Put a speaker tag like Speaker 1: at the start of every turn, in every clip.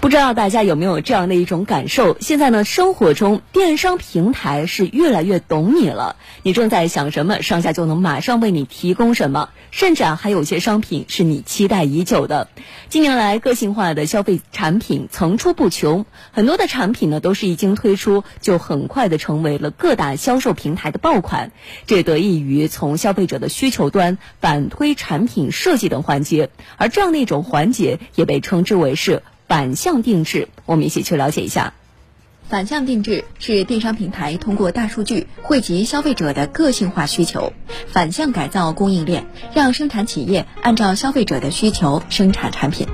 Speaker 1: 不知道大家有没有这样的一种感受？现在呢，生活中电商平台是越来越懂你了。你正在想什么，商家就能马上为你提供什么，甚至啊，还有些商品是你期待已久的。近年来，个性化的消费产品层出不穷，很多的产品呢，都是一经推出就很快的成为了各大销售平台的爆款。这得益于从消费者的需求端反推产品设计等环节，而这样的一种环节也被称之为是。反向定制，我们一起去了解一下。
Speaker 2: 反向定制是电商平台通过大数据汇集消费者的个性化需求，反向改造供应链，让生产企业按照消费者的需求生产产品。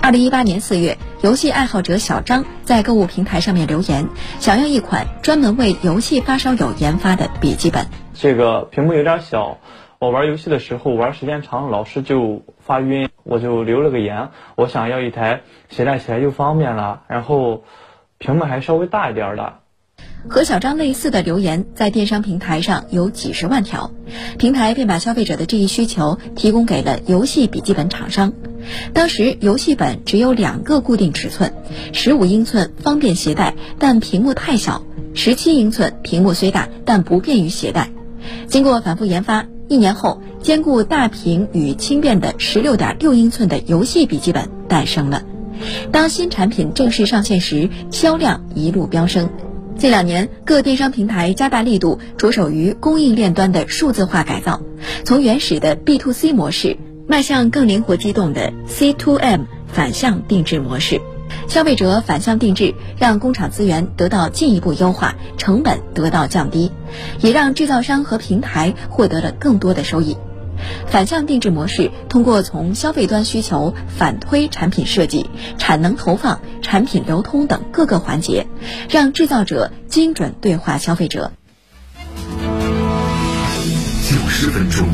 Speaker 2: 二零一八年四月，游戏爱好者小张在购物平台上面留言，想要一款专门为游戏发烧友研发的笔记本。
Speaker 3: 这个屏幕有点小。我玩游戏的时候玩时间长，老是就发晕，我就留了个言，我想要一台携带起来又方便了，然后屏幕还稍微大一点的。
Speaker 2: 和小张类似的留言在电商平台上有几十万条，平台便把消费者的这一需求提供给了游戏笔记本厂商。当时游戏本只有两个固定尺寸：十五英寸方便携带，但屏幕太小；十七英寸屏幕虽大，但不便于携带。经过反复研发。一年后，兼顾大屏与轻便的十六点六英寸的游戏笔记本诞生了。当新产品正式上线时，销量一路飙升。近两年，各电商平台加大力度，着手于供应链端的数字化改造，从原始的 B to C 模式，迈向更灵活机动的 C to M 反向定制模式。消费者反向定制，让工厂资源得到进一步优化，成本得到降低，也让制造商和平台获得了更多的收益。反向定制模式通过从消费端需求反推产品设计、产能投放、产品流通等各个环节，让制造者精准对话消费者。
Speaker 4: 九十分钟。